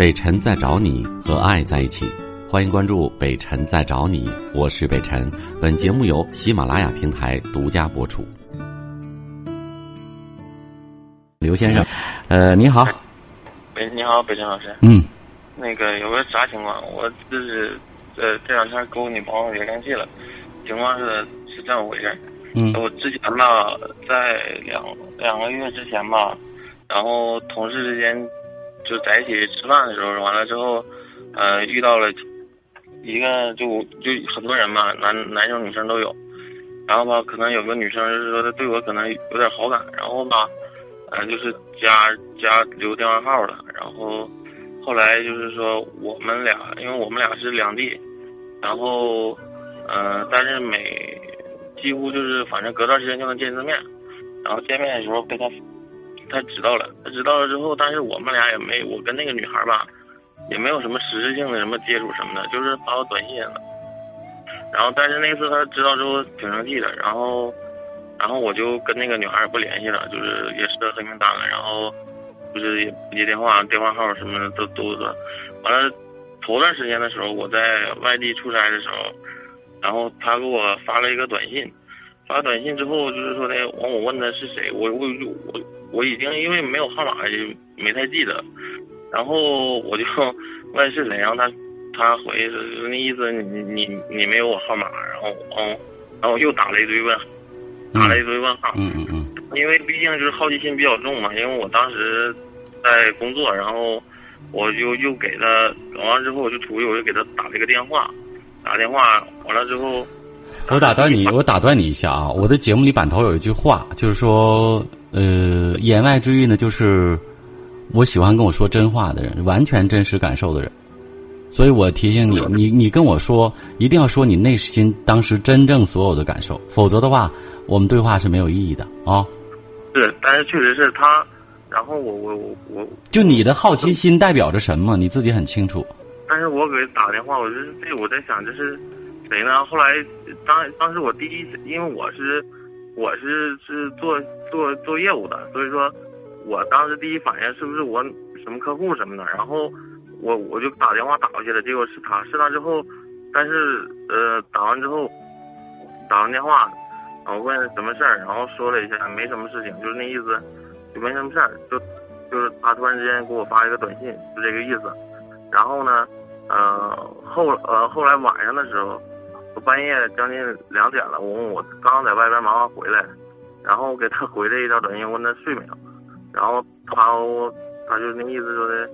北辰在找你和爱在一起，欢迎关注北辰在找你，我是北辰。本节目由喜马拉雅平台独家播出。刘先生，呃，你好，喂，你好，北辰老师。嗯，那个有个啥情况？我就是呃这两天跟我女朋友也联系了，情况是是这么回事。嗯我之前吧，在两两个月之前吧，然后同事之间就在一起吃饭的时候，完了之后，呃，遇到了一个就就很多人嘛，男男生女生都有，然后吧，可能有个女生就是说她对我可能有点好感，然后吧，呃，就是加加留电话号了，然后后来就是说我们俩，因为我们俩是两地，然后呃，但是每几乎就是反正隔段时间就能见一次面，然后见面的时候被他他知道了，他知道了之后，但是我们俩也没我跟那个女孩吧，也没有什么实质性的什么接触什么的，就是发个短信了。然后但是那次他知道之后挺生气的，然后然后我就跟那个女孩也不联系了，就是也设黑名单了，然后就是也不接电话，电话号什么的都都。完了，头段时间的时候，我在外地出差的时候，然后他给我发了一个短信，发短信之后就是说的，完我问他是谁，我我我我已经因为没有号码就没太记得，然后我就 问是谁，然后他他回是那意思你你你没有我号码，然后嗯，然后又打了一堆问，打了一堆问号，嗯嗯嗯，因为毕竟就是好奇心比较重嘛，因为我当时在工作，然后我就又给他完了之后我就出去，我就给他打了一个电话，打电话完了之后，我打断你，我打断你一下啊！我的节目里板头有一句话，就是说，呃，言外之意呢，就是我喜欢跟我说真话的人，完全真实感受的人。所以我提醒你，你你跟我说，一定要说你内心当时真正所有的感受，否则的话，我们对话是没有意义的啊。是，但是确实是他，然后我我我我，就你的好奇心代表着什么，你自己很清楚。但是我给打电话，我就是这我在想就是谁呢？后来当当时我第一，因为我是我是是做做做业务的，所以说我当时第一反应是不是我什么客户什么的，然后我我就打电话打过去了，结果是他是他之后，但是呃打完之后打完电话，我问什么事儿，然后说了一下没什么事情，就是那意思，就没什么事儿，就就是他突然之间给我发一个短信，就这个意思。然后呢，呃后呃后来晚上的时候，我半夜将近两点了，我问我刚刚在外边忙完回来，然后给他回了一条短信，问他睡没有，然后他他就那意思说的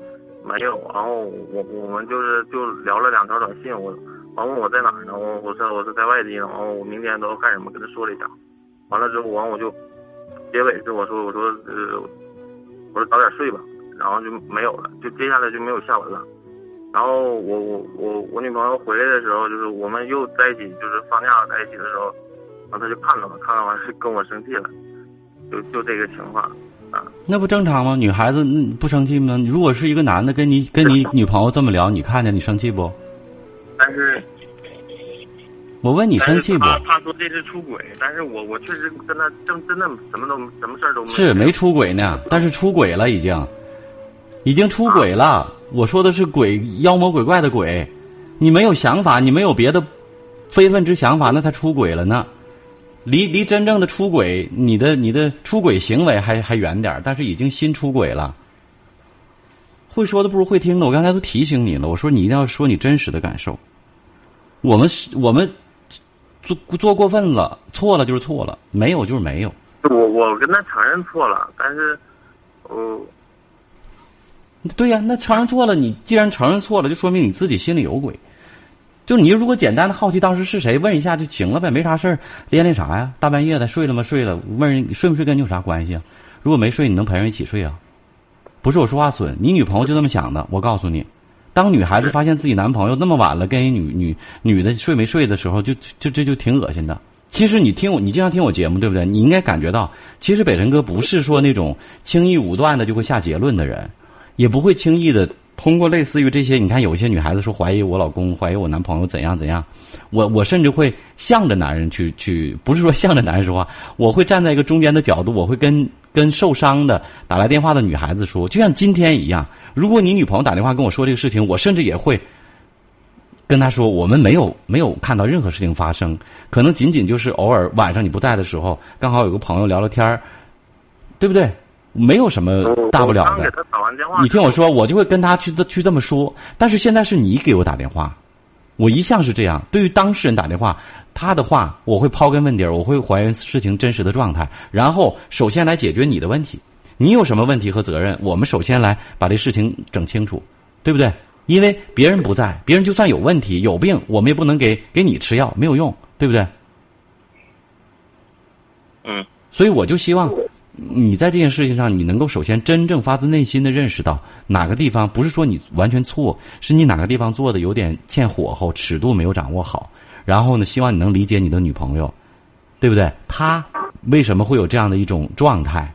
没有，然后我我们就是就聊了两条短信，我完问我在哪儿呢，我我说我是在外地呢，然后我明天都要干什么，跟他说了一下，完了之后完我就结尾是我说我说呃我说早点睡吧，然后就没有了，就接下来就没有下文了。然后我我我我女朋友回来的时候，就是我们又在一起，就是放假在一起的时候，然后她就看到了，看到完是跟我生气了，就就这个情况啊。那不正常吗？女孩子嗯不生气吗？如果是一个男的跟你跟你女朋友这么聊，你看见你生气不？但是我问你生气不？他他说这是出轨，但是我我确实跟他真真的什么都什么事儿都没有是没出轨呢，但是出轨了已经，已经出轨了。我说的是鬼妖魔鬼怪的鬼，你没有想法，你没有别的非分之想法，那才出轨了呢。离离真正的出轨，你的你的出轨行为还还远点儿但是已经新出轨了。会说的不如会听的，我刚才都提醒你了，我说你一定要说你真实的感受。我们是我们做做过分了，错了就是错了，没有就是没有。我我跟他承认错了，但是，呃，对呀，那承认错了，你既然承认错了，就说明你自己心里有鬼。就你如果简单的好奇当时是谁，问一下就行了呗，没啥事儿，连连啥呀？大半夜的睡了吗？睡了，问人睡没睡跟你有啥关系啊？如果没睡，你能陪人一起睡啊？不是我说话损，你女朋友就这么想的。我告诉你，当女孩子发现自己男朋友那么晚了跟一女女女的睡没睡的时候，就就这就挺恶心的。其实你听我，你经常听我节目，对不对？你应该感觉到，其实北辰哥不是说那种轻易武断的就会下结论的人，也不会轻易的通过类似于这些，你看有些女孩子说怀疑我老公，怀疑我男朋友怎样怎样，我我甚至会向着男人去去，不是说向着男人说话，我会站在一个中间的角度，我会跟跟受伤的打来电话的女孩子说，就像今天一样，如果你女朋友打电话跟我说这个事情，我甚至也会跟她说，我们没有没有看到任何事情发生，可能仅仅就是偶尔晚上你不在的时候，刚好有个朋友聊聊天儿，对不对？没有什么大不了的。你听我说，我就会跟他去去这么说。但是现在是你给我打电话，我一向是这样。对于当事人打电话，他的话我会刨根问底儿，我会还原事情真实的状态，然后首先来解决你的问题。你有什么问题和责任，我们首先来把这事情整清楚，对不对？因为别人不在，别人就算有问题有病，我们也不能给给你吃药，没有用，对不对？嗯。所以我就希望。你在这件事情上，你能够首先真正发自内心的认识到哪个地方不是说你完全错，是你哪个地方做的有点欠火候，尺度没有掌握好。然后呢，希望你能理解你的女朋友，对不对？她为什么会有这样的一种状态？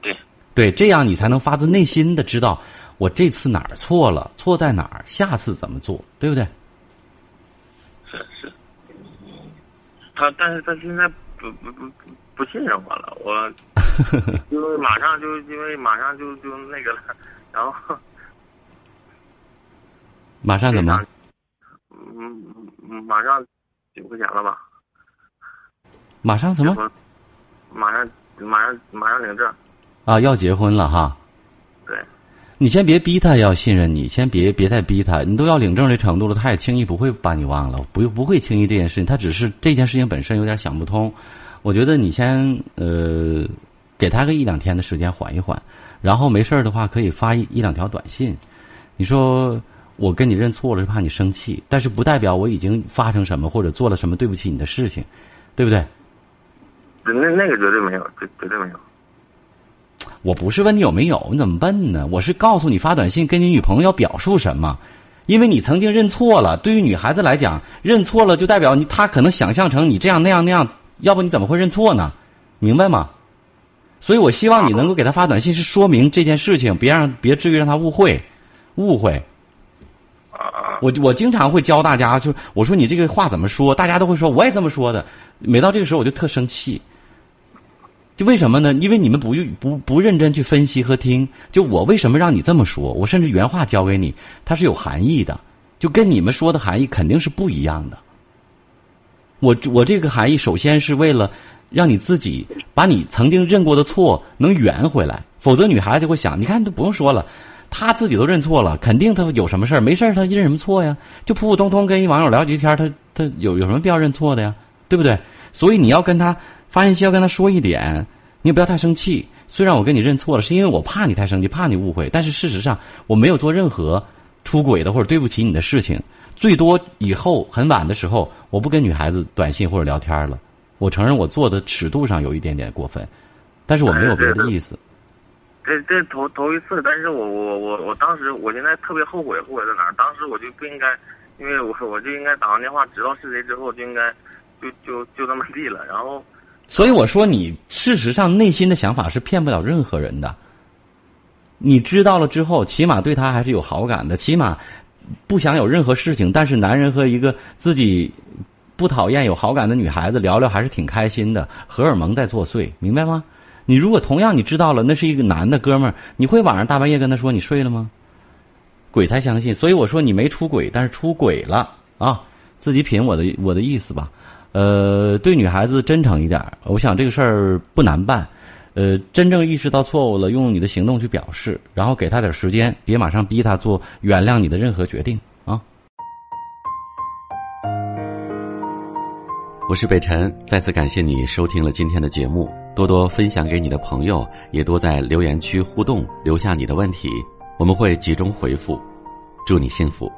对，对，这样你才能发自内心的知道我这次哪儿错了，错在哪儿，下次怎么做，对不对？是是，他但是他现在不不不不。不信任我了，我 因为马上就因为马上就就那个了，然后马上怎么？嗯嗯，马上几块钱了吧？马上什么？马上马上马上领证。啊，要结婚了哈。对。你先别逼他要信任你，先别别太逼他。你都要领证这程度了，他也轻易不会把你忘了，不不会轻易这件事情。他只是这件事情本身有点想不通。我觉得你先呃，给他个一两天的时间缓一缓，然后没事儿的话可以发一一两条短信。你说我跟你认错了是怕你生气，但是不代表我已经发生什么或者做了什么对不起你的事情，对不对？那那个绝对没有，绝绝对没有。我不是问你有没有，你怎么问呢？我是告诉你发短信跟你女朋友要表述什么，因为你曾经认错了。对于女孩子来讲，认错了就代表你她可能想象成你这样那样那样。要不你怎么会认错呢？明白吗？所以我希望你能够给他发短信，是说明这件事情，别让别至于让他误会，误会。我我经常会教大家，就我说你这个话怎么说，大家都会说我也这么说的。每到这个时候我就特生气，就为什么呢？因为你们不不不认真去分析和听。就我为什么让你这么说？我甚至原话教给你，它是有含义的，就跟你们说的含义肯定是不一样的。我我这个含义，首先是为了让你自己把你曾经认过的错能圆回来，否则女孩子就会想，你看都不用说了，她自己都认错了，肯定她有什么事儿，没事儿她认什么错呀？就普普通通跟一网友聊几天，她她有有什么必要认错的呀？对不对？所以你要跟她发信息，要跟他说一点，你也不要太生气。虽然我跟你认错了，是因为我怕你太生气，怕你误会，但是事实上我没有做任何出轨的或者对不起你的事情。最多以后很晚的时候，我不跟女孩子短信或者聊天了。我承认我做的尺度上有一点点过分，但是我没有别的意思。这这头头一次，但是我我我我当时我现在特别后悔，后悔在哪儿？当时我就不应该，因为我我就应该打完电话知道是谁之后就应该就就就这么地了。然后，所以我说你事实上内心的想法是骗不了任何人的。你知道了之后，起码对他还是有好感的，起码。不想有任何事情，但是男人和一个自己不讨厌、有好感的女孩子聊聊还是挺开心的，荷尔蒙在作祟，明白吗？你如果同样你知道了，那是一个男的哥们儿，你会晚上大半夜跟他说你睡了吗？鬼才相信，所以我说你没出轨，但是出轨了啊！自己品我的我的意思吧，呃，对女孩子真诚一点，我想这个事儿不难办。呃，真正意识到错误了，用你的行动去表示，然后给他点时间，别马上逼他做原谅你的任何决定啊！我是北辰，再次感谢你收听了今天的节目，多多分享给你的朋友，也多在留言区互动，留下你的问题，我们会集中回复。祝你幸福。